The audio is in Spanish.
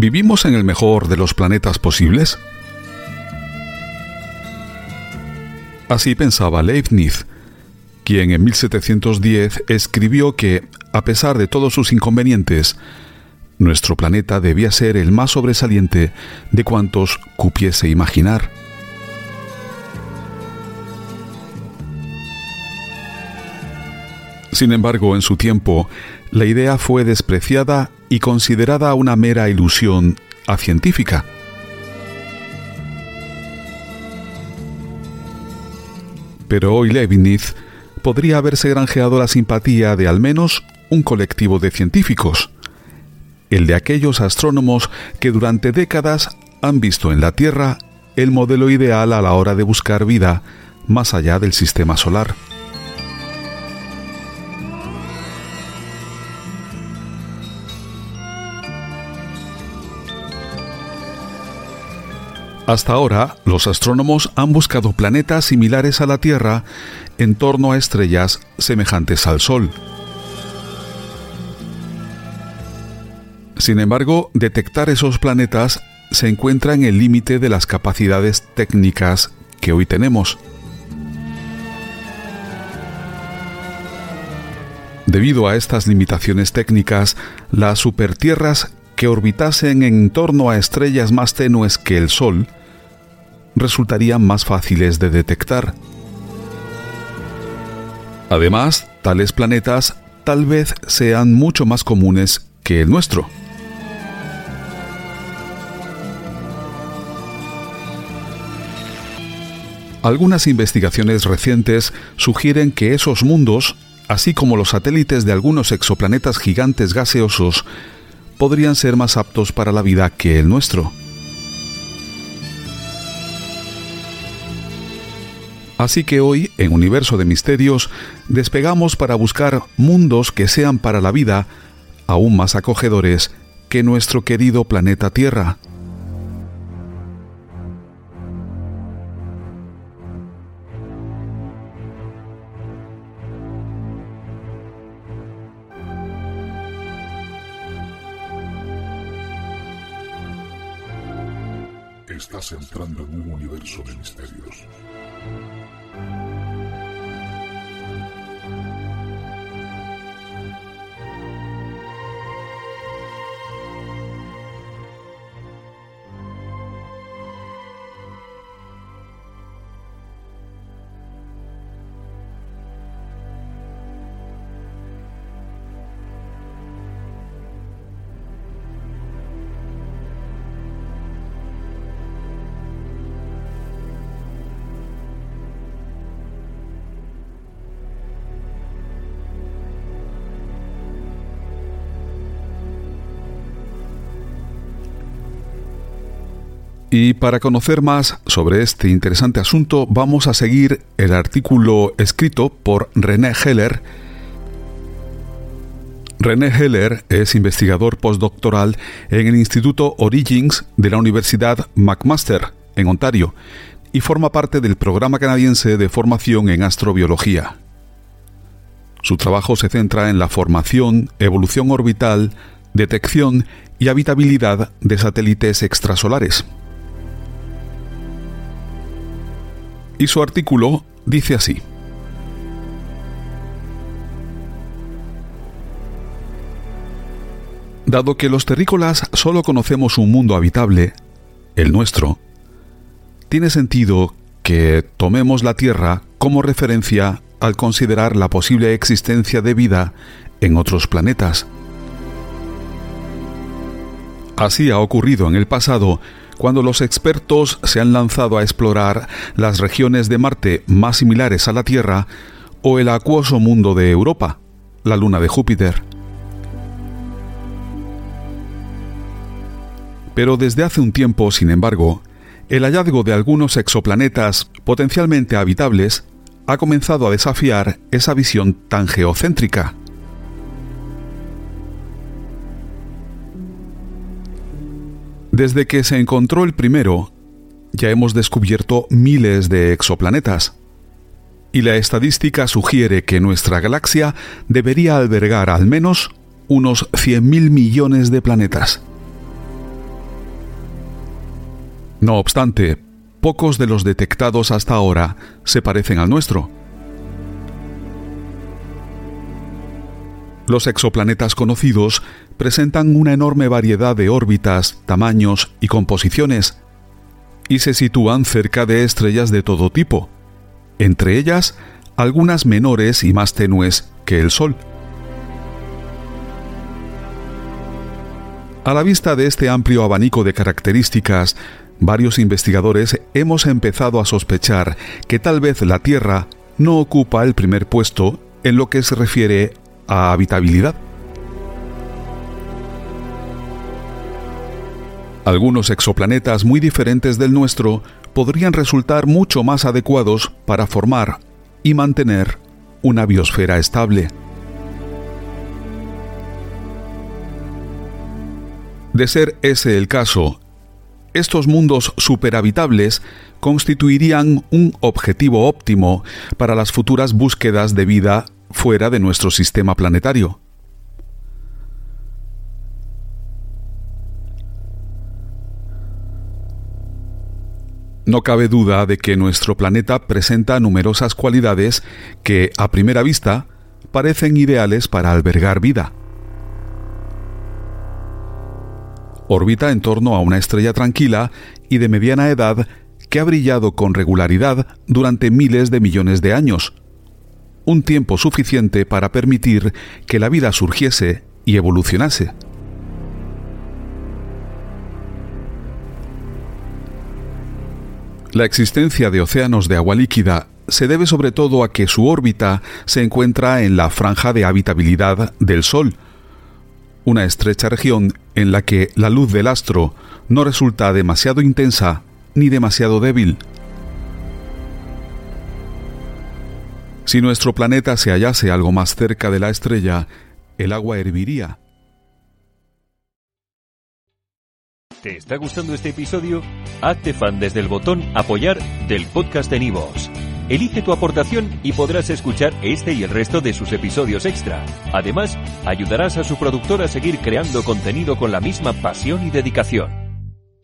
¿Vivimos en el mejor de los planetas posibles? Así pensaba Leibniz, quien en 1710 escribió que, a pesar de todos sus inconvenientes, nuestro planeta debía ser el más sobresaliente de cuantos cupiese imaginar. Sin embargo, en su tiempo, la idea fue despreciada y considerada una mera ilusión a científica. Pero hoy Leibniz podría haberse granjeado la simpatía de al menos un colectivo de científicos, el de aquellos astrónomos que durante décadas han visto en la Tierra el modelo ideal a la hora de buscar vida más allá del sistema solar. Hasta ahora, los astrónomos han buscado planetas similares a la Tierra en torno a estrellas semejantes al Sol. Sin embargo, detectar esos planetas se encuentra en el límite de las capacidades técnicas que hoy tenemos. Debido a estas limitaciones técnicas, las supertierras que orbitasen en torno a estrellas más tenues que el Sol resultarían más fáciles de detectar. Además, tales planetas tal vez sean mucho más comunes que el nuestro. Algunas investigaciones recientes sugieren que esos mundos, así como los satélites de algunos exoplanetas gigantes gaseosos, podrían ser más aptos para la vida que el nuestro. Así que hoy, en Universo de Misterios, despegamos para buscar mundos que sean para la vida aún más acogedores que nuestro querido planeta Tierra. Estás entrando en un universo de misterios. うん。Y para conocer más sobre este interesante asunto, vamos a seguir el artículo escrito por René Heller. René Heller es investigador postdoctoral en el Instituto Origins de la Universidad McMaster, en Ontario, y forma parte del programa canadiense de formación en astrobiología. Su trabajo se centra en la formación, evolución orbital, detección y habitabilidad de satélites extrasolares. Y su artículo dice así. Dado que los terrícolas solo conocemos un mundo habitable, el nuestro, tiene sentido que tomemos la Tierra como referencia al considerar la posible existencia de vida en otros planetas. Así ha ocurrido en el pasado cuando los expertos se han lanzado a explorar las regiones de Marte más similares a la Tierra o el acuoso mundo de Europa, la luna de Júpiter. Pero desde hace un tiempo, sin embargo, el hallazgo de algunos exoplanetas potencialmente habitables ha comenzado a desafiar esa visión tan geocéntrica. Desde que se encontró el primero, ya hemos descubierto miles de exoplanetas. Y la estadística sugiere que nuestra galaxia debería albergar al menos unos 100.000 millones de planetas. No obstante, pocos de los detectados hasta ahora se parecen al nuestro. Los exoplanetas conocidos presentan una enorme variedad de órbitas, tamaños y composiciones, y se sitúan cerca de estrellas de todo tipo, entre ellas algunas menores y más tenues que el Sol. A la vista de este amplio abanico de características, varios investigadores hemos empezado a sospechar que tal vez la Tierra no ocupa el primer puesto en lo que se refiere a habitabilidad. Algunos exoplanetas muy diferentes del nuestro podrían resultar mucho más adecuados para formar y mantener una biosfera estable. De ser ese el caso, estos mundos superhabitables constituirían un objetivo óptimo para las futuras búsquedas de vida fuera de nuestro sistema planetario. No cabe duda de que nuestro planeta presenta numerosas cualidades que, a primera vista, parecen ideales para albergar vida. Orbita en torno a una estrella tranquila y de mediana edad que ha brillado con regularidad durante miles de millones de años, un tiempo suficiente para permitir que la vida surgiese y evolucionase. La existencia de océanos de agua líquida se debe sobre todo a que su órbita se encuentra en la franja de habitabilidad del Sol, una estrecha región en la que la luz del astro no resulta demasiado intensa ni demasiado débil. Si nuestro planeta se hallase algo más cerca de la estrella, el agua herviría ¿Te está gustando este episodio? Hazte fan desde el botón Apoyar del podcast de Nivos. Elige tu aportación y podrás escuchar este y el resto de sus episodios extra. Además, ayudarás a su productor a seguir creando contenido con la misma pasión y dedicación.